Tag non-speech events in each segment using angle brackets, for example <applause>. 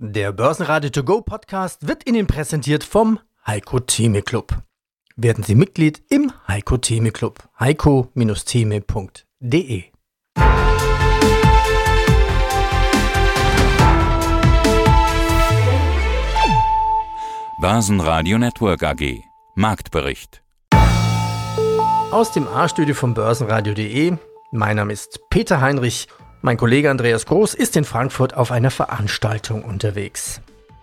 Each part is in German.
Der Börsenradio To Go Podcast wird Ihnen präsentiert vom Heiko Theme Club. Werden Sie Mitglied im Heiko Theme Club. heiko-theme.de Börsenradio Network AG Marktbericht Aus dem A-Studio vom Börsenradio.de. Mein Name ist Peter Heinrich mein Kollege Andreas Groß ist in Frankfurt auf einer Veranstaltung unterwegs.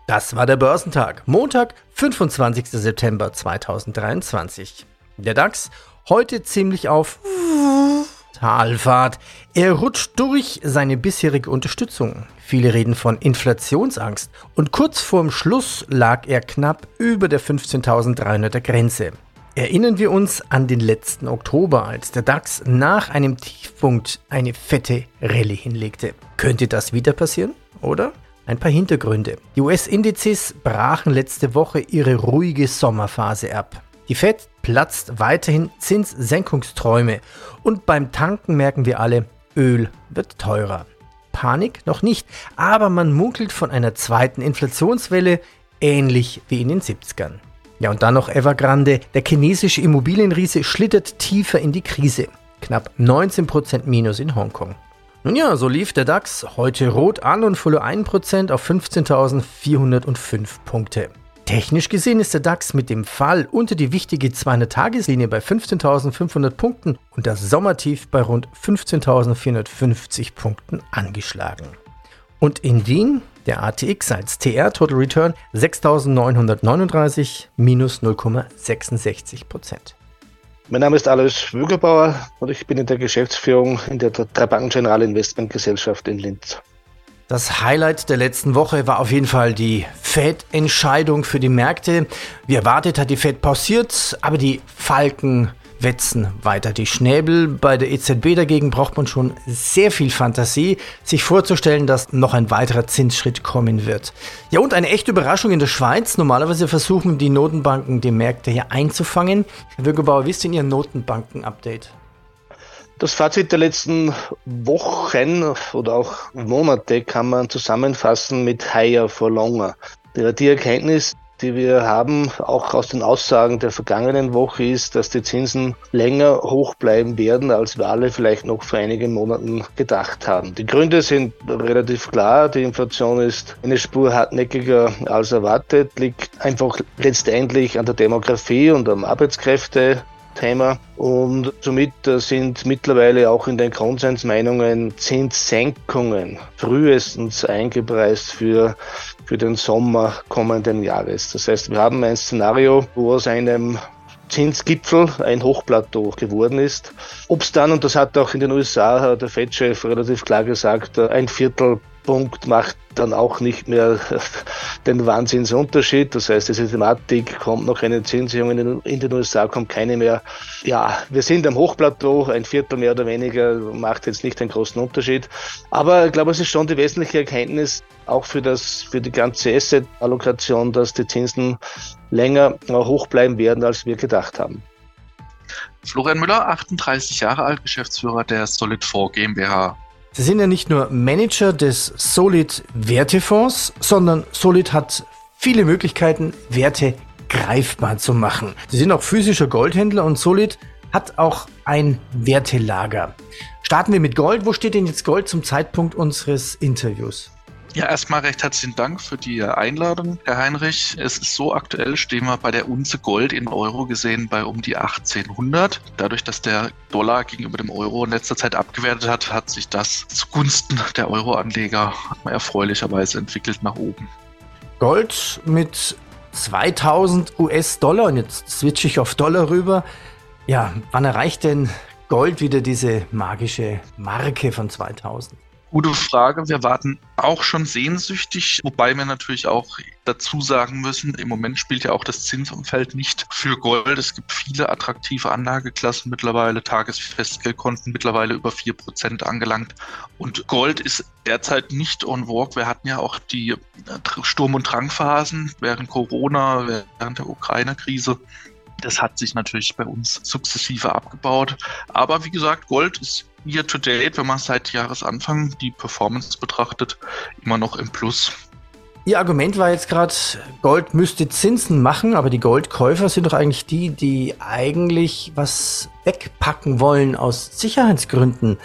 Das war der Börsentag, Montag, 25. September 2023. Der DAX heute ziemlich auf Talfahrt. Er rutscht durch seine bisherige Unterstützung. Viele reden von Inflationsangst und kurz vorm Schluss lag er knapp über der 15.300er Grenze. Erinnern wir uns an den letzten Oktober, als der DAX nach einem Tiefpunkt eine fette Rallye hinlegte. Könnte das wieder passieren, oder? Ein paar Hintergründe. Die US-Indizes brachen letzte Woche ihre ruhige Sommerphase ab. Die Fed platzt weiterhin Zinssenkungsträume und beim Tanken merken wir alle, Öl wird teurer. Panik noch nicht, aber man munkelt von einer zweiten Inflationswelle, ähnlich wie in den 70ern. Ja, und dann noch Evergrande. Der chinesische Immobilienriese schlittert tiefer in die Krise. Knapp 19% Minus in Hongkong. Nun ja, so lief der DAX heute rot an und verlor 1% auf 15.405 Punkte. Technisch gesehen ist der DAX mit dem Fall unter die wichtige 200-Tageslinie bei 15.500 Punkten und das Sommertief bei rund 15.450 Punkten angeschlagen. Und in Wien der ATX als TR Total Return 6.939 minus 0,66 Prozent. Mein Name ist Alois Wügerbauer und ich bin in der Geschäftsführung in der Dreibanken General Investment Gesellschaft in Linz. Das Highlight der letzten Woche war auf jeden Fall die Fed-Entscheidung für die Märkte. Wie erwartet hat die Fed pausiert, aber die Falken wetzen weiter die Schnäbel. Bei der EZB dagegen braucht man schon sehr viel Fantasie, sich vorzustellen, dass noch ein weiterer Zinsschritt kommen wird. Ja, und eine echte Überraschung in der Schweiz. Normalerweise versuchen die Notenbanken die Märkte hier einzufangen. Herr Würgebauer, wie ist denn Ihr Notenbanken-Update? Das Fazit der letzten Wochen oder auch Monate kann man zusammenfassen mit higher for longer. Die Erkenntnis, die wir haben, auch aus den Aussagen der vergangenen Woche, ist, dass die Zinsen länger hoch bleiben werden, als wir alle vielleicht noch vor einigen Monaten gedacht haben. Die Gründe sind relativ klar. Die Inflation ist eine Spur hartnäckiger als erwartet, liegt einfach letztendlich an der Demografie und am Arbeitskräfte Thema. Und somit sind mittlerweile auch in den Konsensmeinungen Zinssenkungen frühestens eingepreist für, für den Sommer kommenden Jahres. Das heißt, wir haben ein Szenario, wo aus einem Zinsgipfel ein Hochplateau geworden ist. Ob es dann, und das hat auch in den USA der Fed-Chef relativ klar gesagt, ein Viertel Punkt macht dann auch nicht mehr <laughs> den Wahnsinnsunterschied. Das heißt, diese Thematik kommt noch eine Zinserhöhung in den USA, kommt keine mehr. Ja, wir sind am Hochplateau, ein Viertel mehr oder weniger macht jetzt nicht einen großen Unterschied. Aber ich glaube, es ist schon die wesentliche Erkenntnis, auch für das, für die ganze Asset-Allokation, dass die Zinsen länger hoch bleiben werden, als wir gedacht haben. Florian Müller, 38 Jahre alt, Geschäftsführer der Solid4 GmbH. Sie sind ja nicht nur Manager des Solid Wertefonds, sondern Solid hat viele Möglichkeiten, Werte greifbar zu machen. Sie sind auch physischer Goldhändler und Solid hat auch ein Wertelager. Starten wir mit Gold. Wo steht denn jetzt Gold zum Zeitpunkt unseres Interviews? Ja, erstmal recht herzlichen Dank für die Einladung, Herr Heinrich. Es ist so aktuell, stehen wir bei der Unze Gold in Euro gesehen bei um die 1800. Dadurch, dass der Dollar gegenüber dem Euro in letzter Zeit abgewertet hat, hat sich das zugunsten der Euro-Anleger erfreulicherweise entwickelt nach oben. Gold mit 2000 US-Dollar und jetzt switche ich auf Dollar rüber. Ja, wann erreicht denn Gold wieder diese magische Marke von 2000? Gute Frage. Wir warten auch schon sehnsüchtig, wobei wir natürlich auch dazu sagen müssen, im Moment spielt ja auch das Zinsumfeld nicht für Gold. Es gibt viele attraktive Anlageklassen mittlerweile, Tagesfestgeldkonten mittlerweile über 4% angelangt. Und Gold ist derzeit nicht on vogue. Wir hatten ja auch die Sturm- und Drangphasen während Corona, während der Ukraine-Krise. Das hat sich natürlich bei uns sukzessive abgebaut. Aber wie gesagt, Gold ist year to date, wenn man seit Jahresanfang die Performance betrachtet, immer noch im Plus. Ihr Argument war jetzt gerade, Gold müsste Zinsen machen, aber die Goldkäufer sind doch eigentlich die, die eigentlich was wegpacken wollen aus Sicherheitsgründen.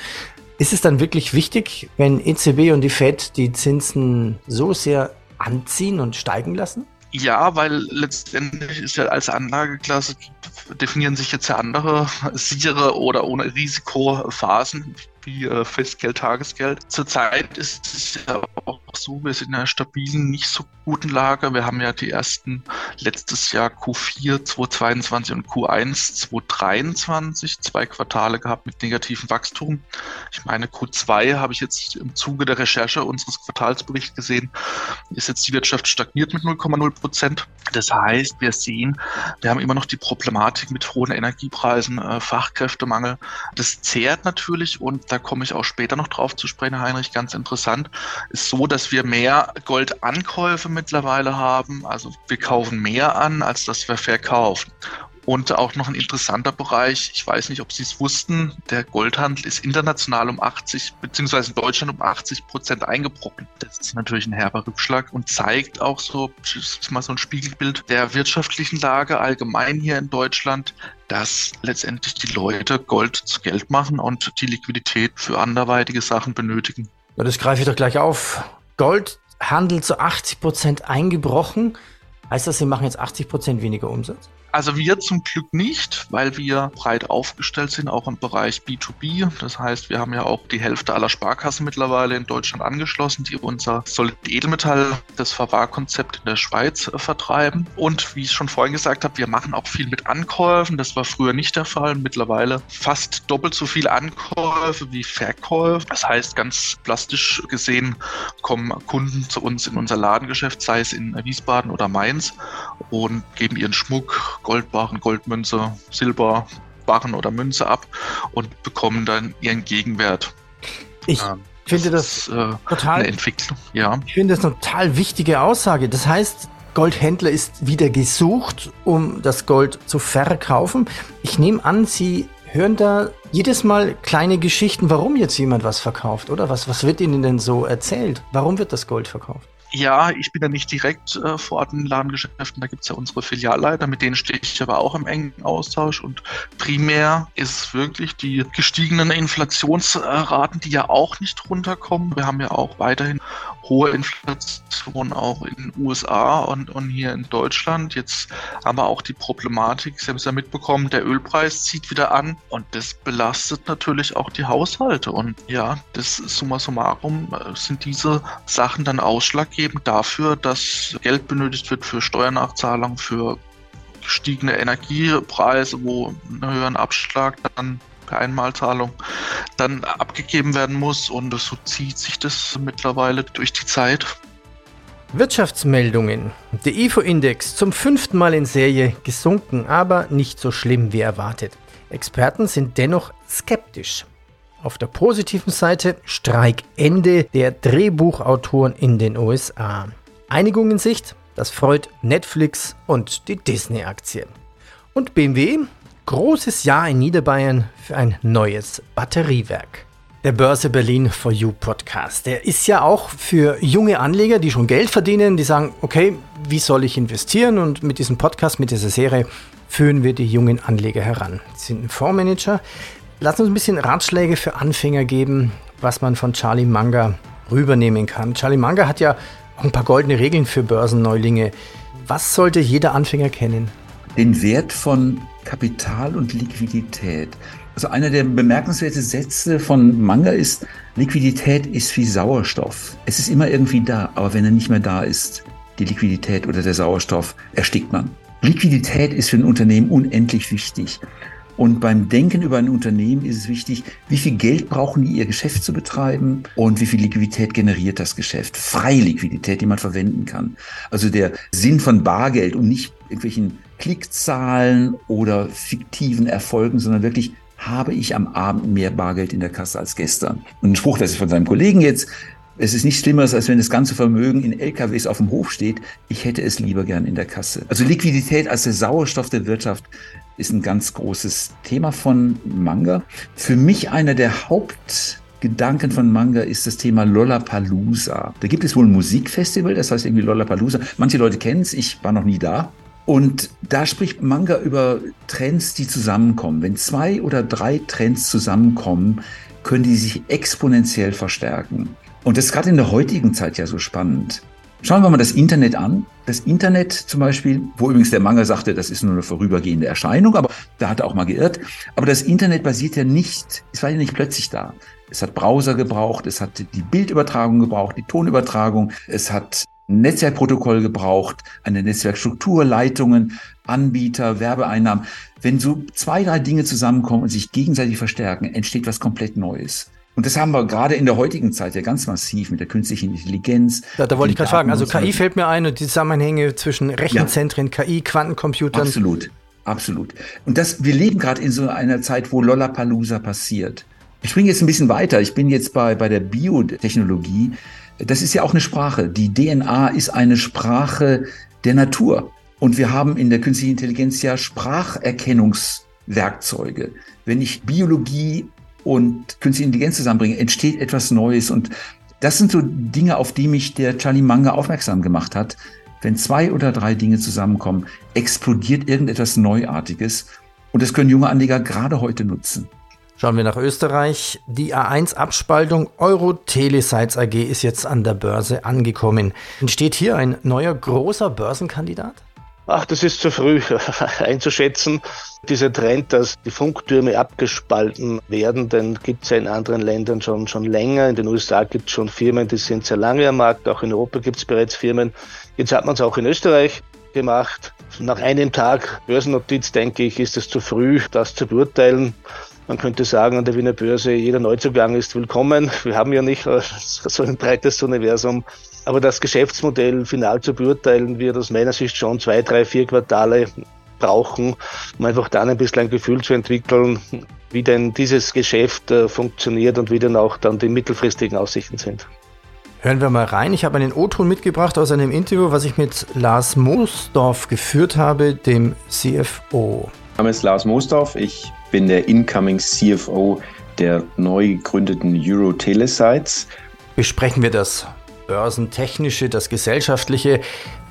Ist es dann wirklich wichtig, wenn EZB und die Fed die Zinsen so sehr anziehen und steigen lassen? Ja, weil letztendlich ist ja als Anlageklasse definieren sich jetzt ja andere sichere oder ohne Risikophasen wie äh, Festgeld, Tagesgeld. Zurzeit ist es ja auch so, wir sind in einer stabilen, nicht so guten Lage. Wir haben ja die ersten letztes Jahr Q4 2022 und Q1 2023 zwei Quartale gehabt mit negativem Wachstum. Ich meine, Q2 habe ich jetzt im Zuge der Recherche unseres Quartalsberichts gesehen, ist jetzt die Wirtschaft stagniert mit 0,0 Prozent. Das heißt, wir sehen, wir haben immer noch die Problematik mit hohen Energiepreisen, äh, Fachkräftemangel. Das zehrt natürlich und da komme ich auch später noch drauf zu sprechen, Heinrich, ganz interessant, ist so, dass wir mehr Goldankäufe mittlerweile haben. Also wir kaufen mehr an, als dass wir verkaufen. Und auch noch ein interessanter Bereich, ich weiß nicht, ob Sie es wussten, der Goldhandel ist international um 80, beziehungsweise in Deutschland um 80 Prozent eingebrochen. Das ist natürlich ein herber Rückschlag und zeigt auch so, mal so ein Spiegelbild der wirtschaftlichen Lage allgemein hier in Deutschland, dass letztendlich die Leute Gold zu Geld machen und die Liquidität für anderweitige Sachen benötigen. Ja, das greife ich doch gleich auf. Goldhandel zu 80 Prozent eingebrochen. Heißt das, Sie machen jetzt 80 Prozent weniger Umsatz? Also wir zum Glück nicht, weil wir breit aufgestellt sind, auch im Bereich B2B. Das heißt, wir haben ja auch die Hälfte aller Sparkassen mittlerweile in Deutschland angeschlossen, die unser Solid Edelmetall, das Verwahrkonzept in der Schweiz äh, vertreiben. Und wie ich schon vorhin gesagt habe, wir machen auch viel mit Ankäufen. Das war früher nicht der Fall. Mittlerweile fast doppelt so viele Ankäufe wie Verkäufe. Das heißt, ganz plastisch gesehen kommen Kunden zu uns in unser Ladengeschäft, sei es in Wiesbaden oder Mainz, und geben ihren Schmuck, Goldbarren, Goldmünze, Silberbarren oder Münze ab und bekommen dann ihren Gegenwert. Ich ähm, finde das, das äh, total eine Entwicklung. Ja. Ich finde das eine total wichtige Aussage. Das heißt, Goldhändler ist wieder gesucht, um das Gold zu verkaufen. Ich nehme an, Sie hören da jedes Mal kleine Geschichten, warum jetzt jemand was verkauft, oder? Was, was wird Ihnen denn so erzählt? Warum wird das Gold verkauft? Ja, ich bin ja nicht direkt äh, vor Ort in Ladengeschäften, da gibt's ja unsere Filialleiter, mit denen stehe ich aber auch im engen Austausch und primär ist es wirklich die gestiegenen Inflationsraten, die ja auch nicht runterkommen. Wir haben ja auch weiterhin hohe Inflation auch in den USA und, und hier in Deutschland. Jetzt haben wir auch die Problematik, Sie haben es ja mitbekommen, der Ölpreis zieht wieder an und das belastet natürlich auch die Haushalte. Und ja, das summa summarum äh, sind diese Sachen dann ausschlaggebend dafür, dass Geld benötigt wird für Steuernachzahlung, für gestiegene Energiepreise, wo einen höheren Abschlag dann Einmalzahlung dann abgegeben werden muss und so zieht sich das mittlerweile durch die Zeit. Wirtschaftsmeldungen. Der IFO-Index zum fünften Mal in Serie gesunken, aber nicht so schlimm wie erwartet. Experten sind dennoch skeptisch. Auf der positiven Seite Streikende der Drehbuchautoren in den USA. Einigung in Sicht, das freut Netflix und die Disney-Aktien. Und BMW Großes Jahr in Niederbayern für ein neues Batteriewerk. Der Börse Berlin for You Podcast. Der ist ja auch für junge Anleger, die schon Geld verdienen, die sagen, okay, wie soll ich investieren? Und mit diesem Podcast, mit dieser Serie führen wir die jungen Anleger heran. Sie sind ein Fondsmanager. Lass uns ein bisschen Ratschläge für Anfänger geben, was man von Charlie Manga rübernehmen kann. Charlie Manga hat ja auch ein paar goldene Regeln für Börsenneulinge. Was sollte jeder Anfänger kennen? Den Wert von Kapital und Liquidität. Also einer der bemerkenswerten Sätze von Manga ist, Liquidität ist wie Sauerstoff. Es ist immer irgendwie da, aber wenn er nicht mehr da ist, die Liquidität oder der Sauerstoff, erstickt man. Liquidität ist für ein Unternehmen unendlich wichtig. Und beim Denken über ein Unternehmen ist es wichtig, wie viel Geld brauchen die, ihr Geschäft zu betreiben und wie viel Liquidität generiert das Geschäft. Freie Liquidität, die man verwenden kann. Also der Sinn von Bargeld und nicht irgendwelchen Klickzahlen oder fiktiven Erfolgen, sondern wirklich habe ich am Abend mehr Bargeld in der Kasse als gestern. Und ein Spruch, das ist von seinem Kollegen jetzt, es ist nichts Schlimmeres, als wenn das ganze Vermögen in LKWs auf dem Hof steht. Ich hätte es lieber gern in der Kasse. Also Liquidität als der Sauerstoff der Wirtschaft ist ein ganz großes Thema von Manga. Für mich einer der Haupt Gedanken von Manga ist das Thema Lollapalooza. Da gibt es wohl ein Musikfestival, das heißt irgendwie Lollapalooza. Manche Leute kennen es, ich war noch nie da. Und da spricht Manga über Trends, die zusammenkommen. Wenn zwei oder drei Trends zusammenkommen, können die sich exponentiell verstärken. Und das ist gerade in der heutigen Zeit ja so spannend. Schauen wir mal das Internet an. Das Internet zum Beispiel, wo übrigens der Manga sagte, das ist nur eine vorübergehende Erscheinung, aber da hat er auch mal geirrt. Aber das Internet basiert ja nicht, es war ja nicht plötzlich da. Es hat Browser gebraucht, es hat die Bildübertragung gebraucht, die Tonübertragung, es hat Netzwerkprotokoll gebraucht, eine Netzwerkstruktur, Leitungen, Anbieter, Werbeeinnahmen. Wenn so zwei, drei Dinge zusammenkommen und sich gegenseitig verstärken, entsteht was komplett Neues. Und das haben wir gerade in der heutigen Zeit ja ganz massiv mit der künstlichen Intelligenz. Da, da wollte ich gerade fragen. Also KI fällt mir ein und die Zusammenhänge zwischen Rechenzentren, ja. KI, Quantencomputern. Absolut, absolut. Und das, wir leben gerade in so einer Zeit, wo Lollapalooza passiert. Ich springe jetzt ein bisschen weiter. Ich bin jetzt bei, bei der Biotechnologie. Das ist ja auch eine Sprache. Die DNA ist eine Sprache der Natur. Und wir haben in der künstlichen Intelligenz ja Spracherkennungswerkzeuge. Wenn ich Biologie und künstliche Intelligenz zusammenbringe, entsteht etwas Neues. Und das sind so Dinge, auf die mich der Charlie Manga aufmerksam gemacht hat. Wenn zwei oder drei Dinge zusammenkommen, explodiert irgendetwas Neuartiges. Und das können junge Anleger gerade heute nutzen. Schauen wir nach Österreich. Die A1-Abspaltung Euro Telesites AG ist jetzt an der Börse angekommen. Entsteht hier ein neuer großer Börsenkandidat? Ach, das ist zu früh <laughs> einzuschätzen. Dieser Trend, dass die Funktürme abgespalten werden, den gibt es ja in anderen Ländern schon, schon länger. In den USA gibt es schon Firmen, die sind sehr lange am Markt. Auch in Europa gibt es bereits Firmen. Jetzt hat man es auch in Österreich gemacht. Nach einem Tag Börsennotiz, denke ich, ist es zu früh, das zu beurteilen. Man könnte sagen, an der Wiener Börse, jeder Neuzugang ist willkommen. Wir haben ja nicht so ein breites Universum. Aber das Geschäftsmodell final zu beurteilen, wird aus meiner Sicht schon zwei, drei, vier Quartale brauchen, um einfach dann ein bisschen ein Gefühl zu entwickeln, wie denn dieses Geschäft äh, funktioniert und wie dann auch dann die mittelfristigen Aussichten sind. Hören wir mal rein. Ich habe einen O-Ton mitgebracht aus einem Interview, was ich mit Lars Moosdorf geführt habe, dem CFO. Mein Name ist Lars Moosdorf. Ich bin der Incoming CFO der neu gegründeten Euro Telesites. Besprechen wir das börsentechnische, das gesellschaftliche.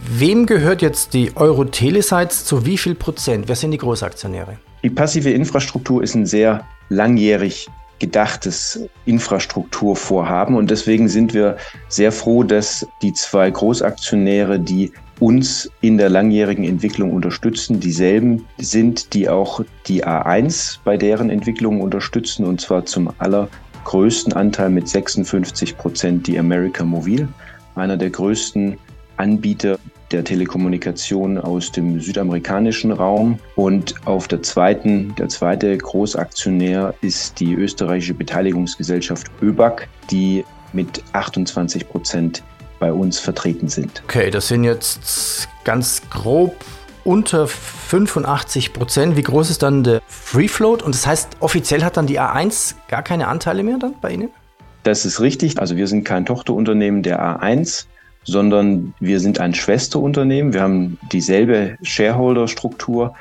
Wem gehört jetzt die Euro Telesites zu wie viel Prozent? Wer sind die Großaktionäre? Die passive Infrastruktur ist ein sehr langjährig gedachtes Infrastrukturvorhaben und deswegen sind wir sehr froh, dass die zwei Großaktionäre, die uns in der langjährigen Entwicklung unterstützen, dieselben sind, die auch die A1 bei deren Entwicklung unterstützen und zwar zum aller größten Anteil mit 56 Prozent die America Mobil, einer der größten Anbieter der Telekommunikation aus dem südamerikanischen Raum. Und auf der zweiten, der zweite Großaktionär ist die österreichische Beteiligungsgesellschaft ÖBAG, die mit 28 Prozent bei uns vertreten sind. Okay, das sind jetzt ganz grob unter 85 Prozent. Wie groß ist dann der Free Float? Und das heißt, offiziell hat dann die A1 gar keine Anteile mehr dann bei Ihnen? Das ist richtig. Also wir sind kein Tochterunternehmen der A1, sondern wir sind ein Schwesterunternehmen. Wir haben dieselbe Shareholder-Struktur.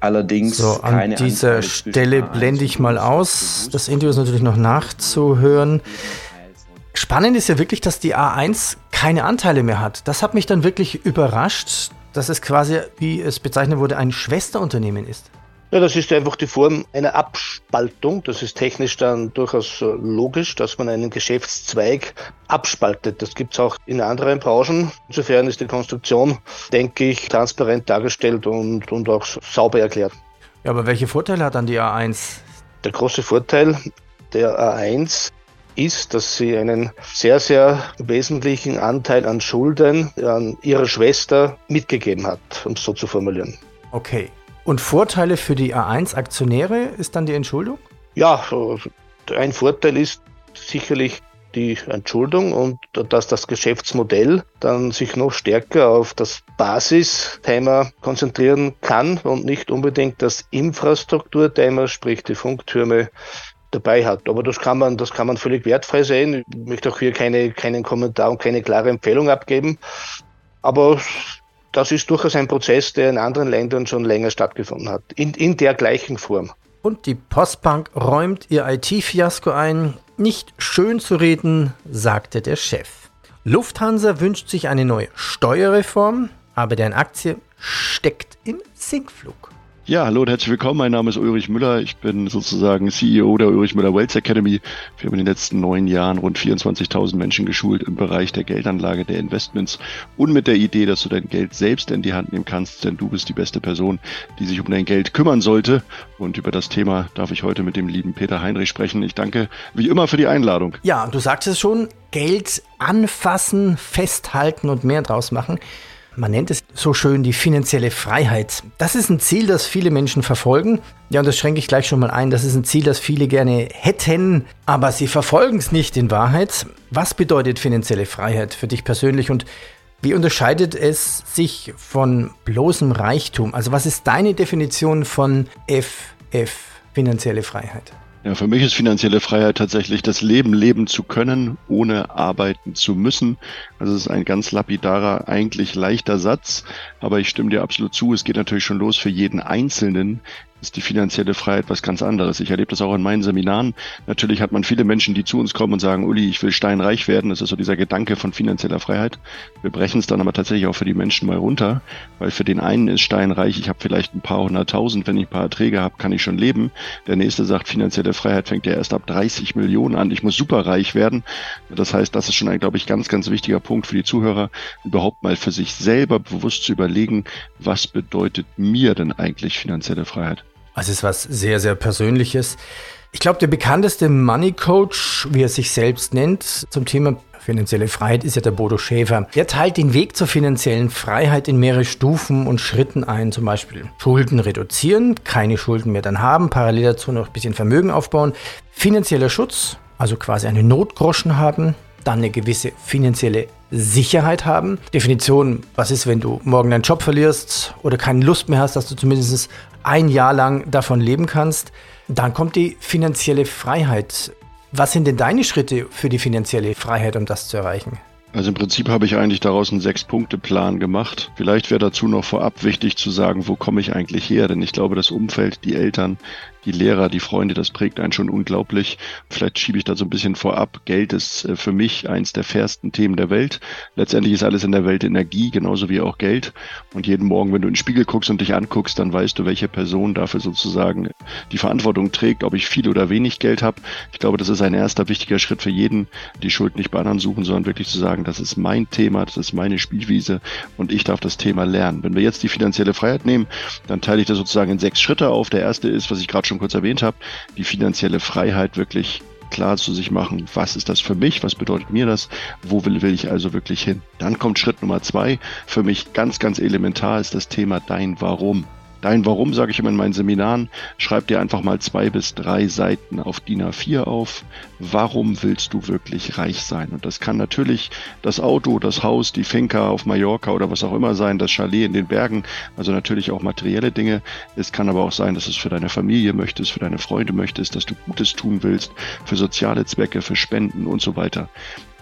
Allerdings so, an dieser Anteile Stelle blende ich mal aus. Das Interview ist natürlich noch nachzuhören. Spannend ist ja wirklich, dass die A1 keine Anteile mehr hat. Das hat mich dann wirklich überrascht dass es quasi, wie es bezeichnet wurde, ein Schwesterunternehmen ist? Ja, das ist einfach die Form einer Abspaltung. Das ist technisch dann durchaus äh, logisch, dass man einen Geschäftszweig abspaltet. Das gibt es auch in anderen Branchen. Insofern ist die Konstruktion, denke ich, transparent dargestellt und, und auch sauber erklärt. Ja, aber welche Vorteile hat dann die A1? Der große Vorteil der A1 ist, dass sie einen sehr, sehr wesentlichen Anteil an Schulden an ihre Schwester mitgegeben hat, um es so zu formulieren. Okay. Und Vorteile für die A1-Aktionäre ist dann die Entschuldung? Ja, ein Vorteil ist sicherlich die Entschuldung und dass das Geschäftsmodell dann sich noch stärker auf das Basisthema konzentrieren kann und nicht unbedingt das Infrastrukturthema, sprich die Funktürme, dabei hat. Aber das kann man, das kann man völlig wertfrei sehen. Ich möchte auch hier keine, keinen Kommentar und keine klare Empfehlung abgeben. Aber das ist durchaus ein Prozess, der in anderen Ländern schon länger stattgefunden hat. In, in der gleichen Form. und die Postbank räumt ihr IT-Fiasko ein. Nicht schön zu reden, sagte der Chef. Lufthansa wünscht sich eine neue Steuerreform, aber deren Aktie steckt im Sinkflug. Ja, hallo und herzlich willkommen. Mein Name ist Ulrich Müller. Ich bin sozusagen CEO der Ulrich Müller Wealth Academy. Wir haben in den letzten neun Jahren rund 24.000 Menschen geschult im Bereich der Geldanlage, der Investments und mit der Idee, dass du dein Geld selbst in die Hand nehmen kannst, denn du bist die beste Person, die sich um dein Geld kümmern sollte. Und über das Thema darf ich heute mit dem lieben Peter Heinrich sprechen. Ich danke wie immer für die Einladung. Ja, du sagst es schon, Geld anfassen, festhalten und mehr draus machen. Man nennt es so schön die finanzielle Freiheit. Das ist ein Ziel, das viele Menschen verfolgen. Ja, und das schränke ich gleich schon mal ein. Das ist ein Ziel, das viele gerne hätten, aber sie verfolgen es nicht in Wahrheit. Was bedeutet finanzielle Freiheit für dich persönlich und wie unterscheidet es sich von bloßem Reichtum? Also was ist deine Definition von FF, finanzielle Freiheit? Ja, für mich ist finanzielle Freiheit tatsächlich das Leben leben zu können, ohne arbeiten zu müssen. Also es ist ein ganz lapidarer, eigentlich leichter Satz, aber ich stimme dir absolut zu. Es geht natürlich schon los für jeden Einzelnen, ist die finanzielle Freiheit was ganz anderes. Ich erlebe das auch in meinen Seminaren. Natürlich hat man viele Menschen, die zu uns kommen und sagen, Uli, ich will steinreich werden. Das ist so dieser Gedanke von finanzieller Freiheit. Wir brechen es dann aber tatsächlich auch für die Menschen mal runter, weil für den einen ist steinreich, ich habe vielleicht ein paar hunderttausend, wenn ich ein paar Erträge habe, kann ich schon leben. Der nächste sagt, finanzielle Freiheit fängt ja erst ab 30 Millionen an. Ich muss superreich werden. Das heißt, das ist schon ein, glaube ich, ganz, ganz wichtiger Punkt für die Zuhörer, überhaupt mal für sich selber bewusst zu überlegen, was bedeutet mir denn eigentlich finanzielle Freiheit? Also es ist was sehr, sehr Persönliches. Ich glaube, der bekannteste Money Coach, wie er sich selbst nennt, zum Thema finanzielle Freiheit ist ja der Bodo Schäfer. Der teilt den Weg zur finanziellen Freiheit in mehrere Stufen und Schritten ein. Zum Beispiel Schulden reduzieren, keine Schulden mehr dann haben, parallel dazu noch ein bisschen Vermögen aufbauen, finanzieller Schutz, also quasi eine Notgroschen haben, dann eine gewisse finanzielle Sicherheit haben. Definition, was ist, wenn du morgen deinen Job verlierst oder keine Lust mehr hast, dass du zumindest ein Jahr lang davon leben kannst. Dann kommt die finanzielle Freiheit. Was sind denn deine Schritte für die finanzielle Freiheit, um das zu erreichen? Also im Prinzip habe ich eigentlich daraus einen Sechs-Punkte-Plan gemacht. Vielleicht wäre dazu noch vorab wichtig zu sagen, wo komme ich eigentlich her? Denn ich glaube, das Umfeld, die Eltern, die Lehrer, die Freunde, das prägt einen schon unglaublich. Vielleicht schiebe ich da so ein bisschen vorab. Geld ist äh, für mich eins der fairsten Themen der Welt. Letztendlich ist alles in der Welt Energie, genauso wie auch Geld. Und jeden Morgen, wenn du in den Spiegel guckst und dich anguckst, dann weißt du, welche Person dafür sozusagen die Verantwortung trägt, ob ich viel oder wenig Geld habe. Ich glaube, das ist ein erster wichtiger Schritt für jeden, die Schuld nicht bei anderen suchen, sondern wirklich zu sagen, das ist mein Thema, das ist meine Spielwiese und ich darf das Thema lernen. Wenn wir jetzt die finanzielle Freiheit nehmen, dann teile ich das sozusagen in sechs Schritte auf. Der erste ist, was ich gerade schon kurz erwähnt habe, die finanzielle Freiheit wirklich klar zu sich machen, was ist das für mich, was bedeutet mir das, wo will, will ich also wirklich hin. Dann kommt Schritt Nummer zwei, für mich ganz, ganz elementar ist das Thema dein Warum. Dein Warum, sage ich immer in meinen Seminaren, schreib dir einfach mal zwei bis drei Seiten auf DIN A4 auf. Warum willst du wirklich reich sein? Und das kann natürlich das Auto, das Haus, die Finca auf Mallorca oder was auch immer sein, das Chalet in den Bergen, also natürlich auch materielle Dinge. Es kann aber auch sein, dass es für deine Familie möchtest, für deine Freunde möchtest, dass du Gutes tun willst, für soziale Zwecke, für Spenden und so weiter.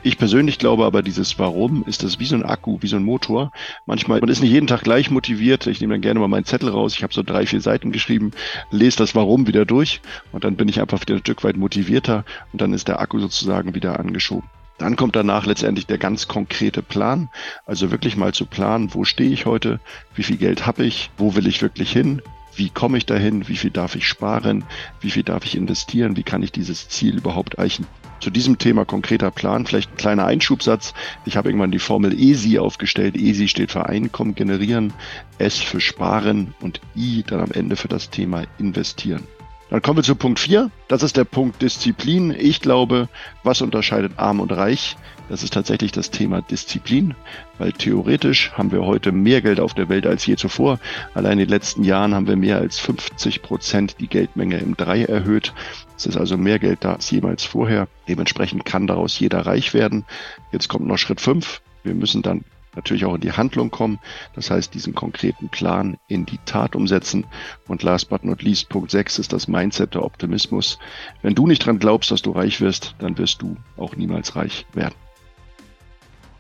Ich persönlich glaube aber, dieses Warum ist das wie so ein Akku, wie so ein Motor. Manchmal, man ist nicht jeden Tag gleich motiviert. Ich nehme dann gerne mal meinen Zettel raus. Ich habe so drei, vier Seiten geschrieben, lese das Warum wieder durch und dann bin ich einfach wieder ein Stück weit motivierter und dann ist der Akku sozusagen wieder angeschoben. Dann kommt danach letztendlich der ganz konkrete Plan. Also wirklich mal zu planen, wo stehe ich heute, wie viel Geld habe ich, wo will ich wirklich hin, wie komme ich dahin, wie viel darf ich sparen, wie viel darf ich investieren, wie kann ich dieses Ziel überhaupt erreichen. Zu diesem Thema konkreter Plan, vielleicht ein kleiner Einschubsatz. Ich habe irgendwann die Formel ESI aufgestellt. ESI steht für Einkommen generieren, S für Sparen und I dann am Ende für das Thema investieren. Dann kommen wir zu Punkt 4. Das ist der Punkt Disziplin. Ich glaube, was unterscheidet arm und reich? Das ist tatsächlich das Thema Disziplin, weil theoretisch haben wir heute mehr Geld auf der Welt als je zuvor. Allein in den letzten Jahren haben wir mehr als 50 Prozent die Geldmenge im Drei erhöht. Es ist also mehr Geld da als jemals vorher. Dementsprechend kann daraus jeder reich werden. Jetzt kommt noch Schritt 5. Wir müssen dann natürlich auch in die Handlung kommen. Das heißt, diesen konkreten Plan in die Tat umsetzen. Und last but not least, Punkt 6 ist das Mindset der Optimismus. Wenn du nicht dran glaubst, dass du reich wirst, dann wirst du auch niemals reich werden.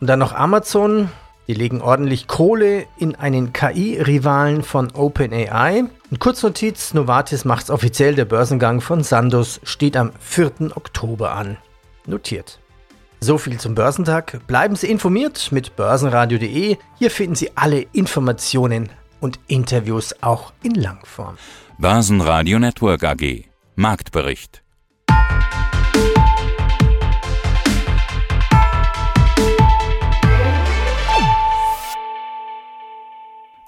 Und dann noch Amazon. Die legen ordentlich Kohle in einen KI-Rivalen von OpenAI. Und Kurznotiz, Novartis macht's offiziell, der Börsengang von Sandoz steht am 4. Oktober an. Notiert. So viel zum Börsentag. Bleiben Sie informiert mit börsenradio.de. Hier finden Sie alle Informationen und Interviews auch in Langform. Börsenradio Network AG. Marktbericht.